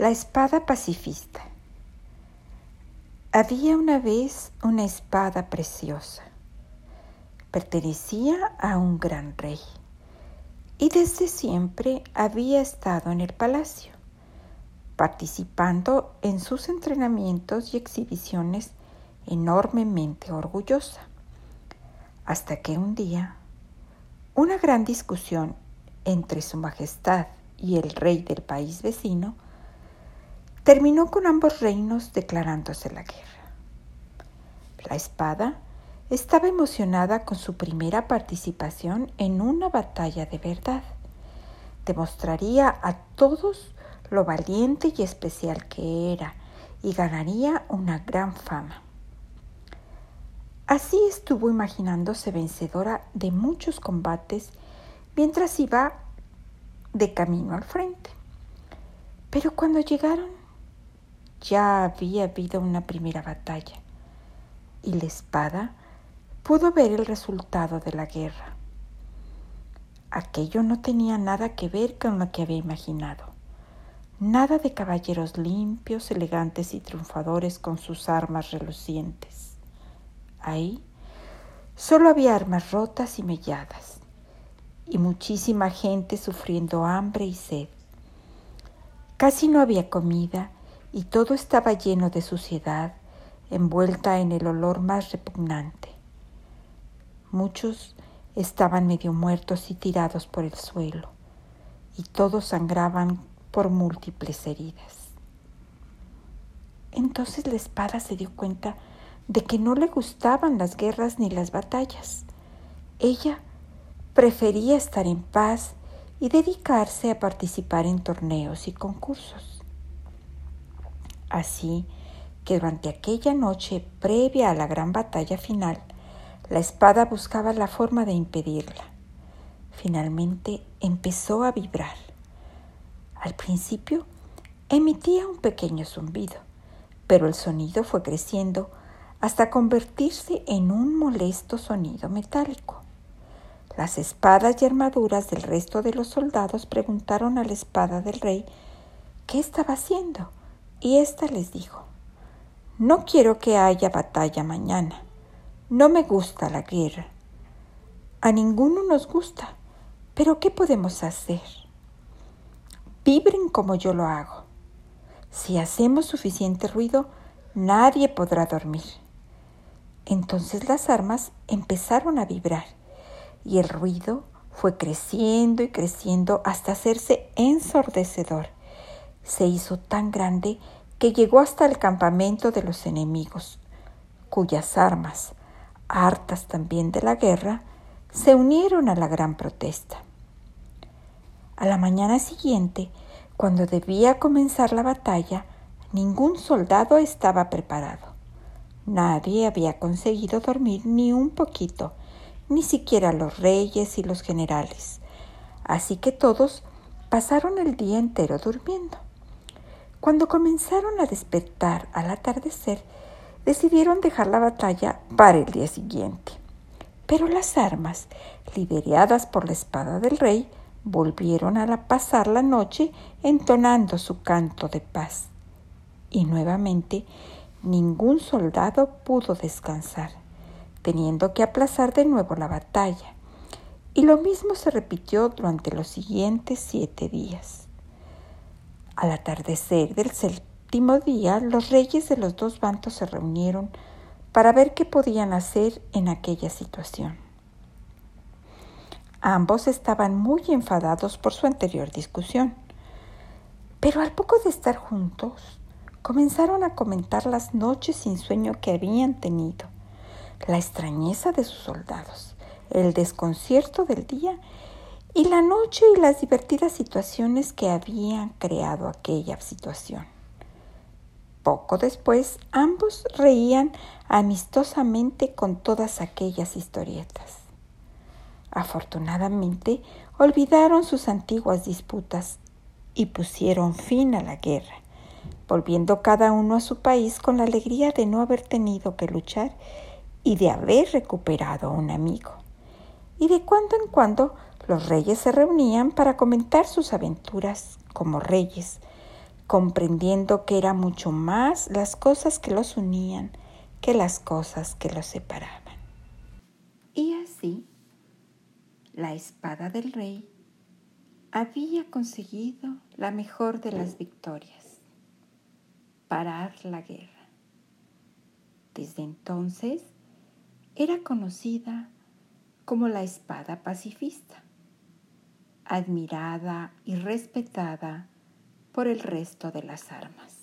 La espada pacifista. Había una vez una espada preciosa. Pertenecía a un gran rey y desde siempre había estado en el palacio, participando en sus entrenamientos y exhibiciones enormemente orgullosa. Hasta que un día, una gran discusión entre su majestad y el rey del país vecino terminó con ambos reinos declarándose la guerra. La espada estaba emocionada con su primera participación en una batalla de verdad. Demostraría a todos lo valiente y especial que era y ganaría una gran fama. Así estuvo imaginándose vencedora de muchos combates mientras iba de camino al frente. Pero cuando llegaron ya había habido una primera batalla y la espada pudo ver el resultado de la guerra. Aquello no tenía nada que ver con lo que había imaginado. Nada de caballeros limpios, elegantes y triunfadores con sus armas relucientes. Ahí solo había armas rotas y melladas, y muchísima gente sufriendo hambre y sed. Casi no había comida y todo estaba lleno de suciedad, envuelta en el olor más repugnante. Muchos estaban medio muertos y tirados por el suelo, y todos sangraban por múltiples heridas. Entonces la espada se dio cuenta de que no le gustaban las guerras ni las batallas. Ella prefería estar en paz y dedicarse a participar en torneos y concursos. Así que durante aquella noche previa a la gran batalla final, la espada buscaba la forma de impedirla. Finalmente empezó a vibrar. Al principio emitía un pequeño zumbido, pero el sonido fue creciendo hasta convertirse en un molesto sonido metálico. Las espadas y armaduras del resto de los soldados preguntaron a la espada del rey qué estaba haciendo y ésta les dijo, no quiero que haya batalla mañana. No me gusta la guerra. A ninguno nos gusta. Pero ¿qué podemos hacer? Vibren como yo lo hago. Si hacemos suficiente ruido, nadie podrá dormir. Entonces las armas empezaron a vibrar y el ruido fue creciendo y creciendo hasta hacerse ensordecedor se hizo tan grande que llegó hasta el campamento de los enemigos, cuyas armas, hartas también de la guerra, se unieron a la gran protesta. A la mañana siguiente, cuando debía comenzar la batalla, ningún soldado estaba preparado. Nadie había conseguido dormir ni un poquito, ni siquiera los reyes y los generales. Así que todos pasaron el día entero durmiendo. Cuando comenzaron a despertar al atardecer, decidieron dejar la batalla para el día siguiente. Pero las armas, lideradas por la espada del rey, volvieron a pasar la noche entonando su canto de paz. Y nuevamente ningún soldado pudo descansar, teniendo que aplazar de nuevo la batalla. Y lo mismo se repitió durante los siguientes siete días. Al atardecer del séptimo día, los reyes de los dos bandos se reunieron para ver qué podían hacer en aquella situación. Ambos estaban muy enfadados por su anterior discusión, pero al poco de estar juntos, comenzaron a comentar las noches sin sueño que habían tenido, la extrañeza de sus soldados, el desconcierto del día y la noche y las divertidas situaciones que habían creado aquella situación. Poco después, ambos reían amistosamente con todas aquellas historietas. Afortunadamente, olvidaron sus antiguas disputas y pusieron fin a la guerra, volviendo cada uno a su país con la alegría de no haber tenido que luchar y de haber recuperado a un amigo. Y de cuando en cuando los reyes se reunían para comentar sus aventuras como reyes, comprendiendo que era mucho más las cosas que los unían que las cosas que los separaban. Y así, la espada del rey había conseguido la mejor de las victorias, parar la guerra. Desde entonces era conocida como la espada pacifista, admirada y respetada por el resto de las armas.